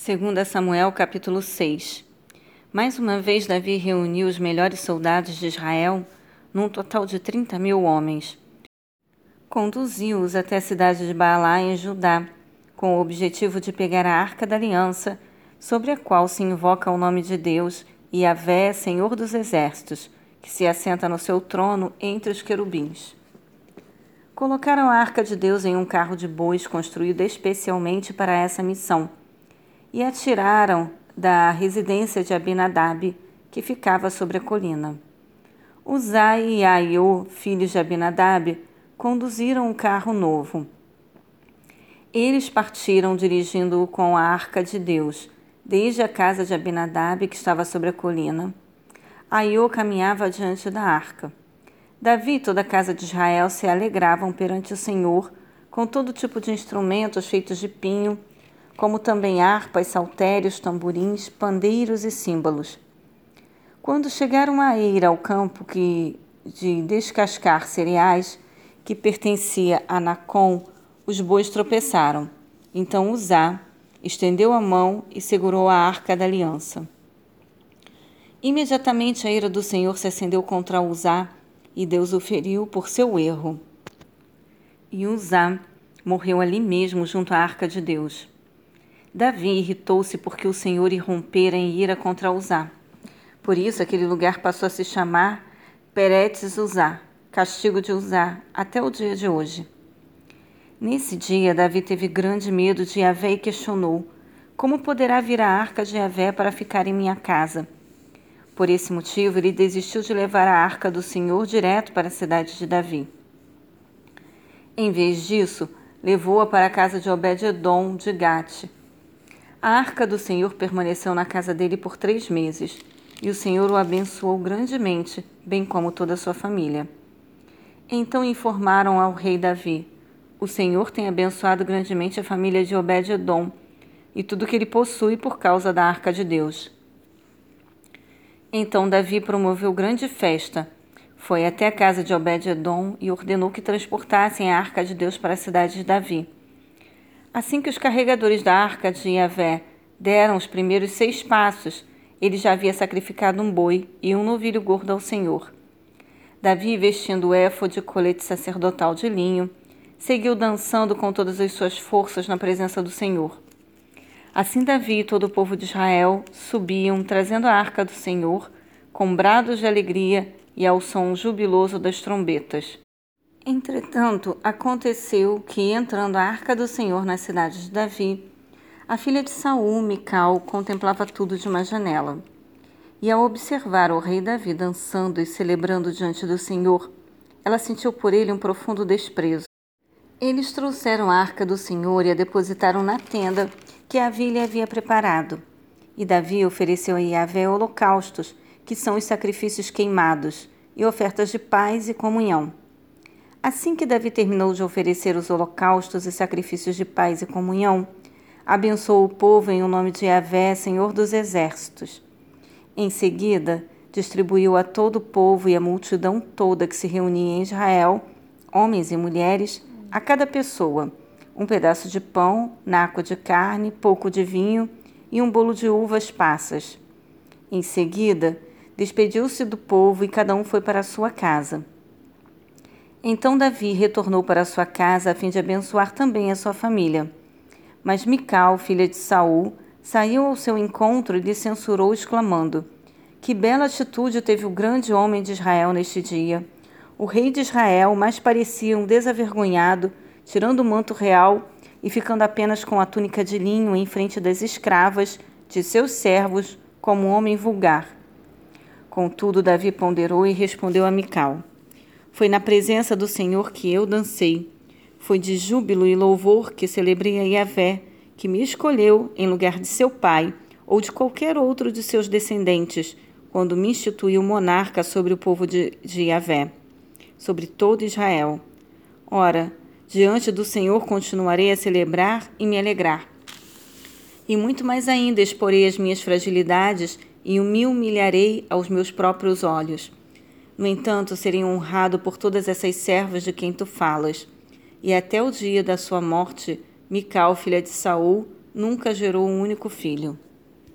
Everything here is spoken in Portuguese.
2 Samuel capítulo 6 Mais uma vez Davi reuniu os melhores soldados de Israel, num total de trinta mil homens. Conduziu-os até a cidade de Baalá, em Judá, com o objetivo de pegar a Arca da Aliança, sobre a qual se invoca o nome de Deus, e Yahvé, Senhor dos Exércitos, que se assenta no seu trono entre os querubins. Colocaram a Arca de Deus em um carro de bois construído especialmente para essa missão e a tiraram da residência de Abinadab, que ficava sobre a colina. Uzai e Aiô, filhos de Abinadab, conduziram um carro novo. Eles partiram dirigindo-o com a arca de Deus, desde a casa de Abinadab, que estava sobre a colina. Aiô caminhava diante da arca. Davi e toda a casa de Israel se alegravam perante o Senhor com todo tipo de instrumentos feitos de pinho, como também harpas, saltérios, tamborins, pandeiros e símbolos. Quando chegaram a Eira, ao campo que, de descascar cereais, que pertencia a Nacon, os bois tropeçaram. Então Uzá estendeu a mão e segurou a arca da aliança. Imediatamente a ira do Senhor se acendeu contra Uzá e Deus o feriu por seu erro. E Uzá morreu ali mesmo junto à arca de Deus. Davi irritou-se porque o Senhor irrompera em ira contra Uzá. Por isso aquele lugar passou a se chamar Peretes Uzá, castigo de Uzá, até o dia de hoje. Nesse dia, Davi teve grande medo de Yahvé e questionou: Como poderá vir a arca de Yahvé para ficar em minha casa? Por esse motivo, ele desistiu de levar a arca do Senhor direto para a cidade de Davi. Em vez disso, levou-a para a casa de Obed-Edom de Gate, a arca do Senhor permaneceu na casa dele por três meses, e o Senhor o abençoou grandemente, bem como toda a sua família. Então informaram ao rei Davi: O Senhor tem abençoado grandemente a família de Obed-Edom e tudo que ele possui por causa da arca de Deus. Então Davi promoveu grande festa, foi até a casa de Obed-Edom e ordenou que transportassem a arca de Deus para a cidade de Davi. Assim que os carregadores da arca de Yahvé deram os primeiros seis passos, ele já havia sacrificado um boi e um novilho gordo ao Senhor. Davi, vestindo o éfode e colete sacerdotal de linho, seguiu dançando com todas as suas forças na presença do Senhor. Assim Davi e todo o povo de Israel subiam, trazendo a arca do Senhor, com brados de alegria e ao som jubiloso das trombetas. Entretanto, aconteceu que, entrando a arca do Senhor na cidade de Davi, a filha de Saul, Mical, contemplava tudo de uma janela. E ao observar o rei Davi dançando e celebrando diante do Senhor, ela sentiu por ele um profundo desprezo. Eles trouxeram a arca do Senhor e a depositaram na tenda que a lhe havia preparado. E Davi ofereceu a Yahvé holocaustos, que são os sacrifícios queimados, e ofertas de paz e comunhão. Assim que Davi terminou de oferecer os holocaustos e sacrifícios de paz e comunhão, abençoou o povo em o nome de Yahvé, Senhor dos Exércitos. Em seguida, distribuiu a todo o povo e a multidão toda que se reunia em Israel, homens e mulheres, a cada pessoa, um pedaço de pão, naco de carne, pouco de vinho e um bolo de uvas passas. Em seguida, despediu-se do povo e cada um foi para a sua casa. Então Davi retornou para sua casa a fim de abençoar também a sua família. Mas Mical, filha de Saul, saiu ao seu encontro e lhe censurou, exclamando: Que bela atitude teve o grande homem de Israel neste dia. O rei de Israel mais parecia um desavergonhado, tirando o manto real e ficando apenas com a túnica de linho em frente das escravas de seus servos, como um homem vulgar. Contudo, Davi ponderou e respondeu a Mical: foi na presença do Senhor que eu dancei. Foi de júbilo e louvor que celebrei a Yahvé, que me escolheu em lugar de seu pai ou de qualquer outro de seus descendentes, quando me instituiu monarca sobre o povo de, de Yahvé, sobre todo Israel. Ora, diante do Senhor continuarei a celebrar e me alegrar. E muito mais ainda exporei as minhas fragilidades e me humilharei aos meus próprios olhos. No entanto, serei honrado por todas essas servas de quem tu falas. E até o dia da sua morte, Mical, filha de Saul, nunca gerou um único filho.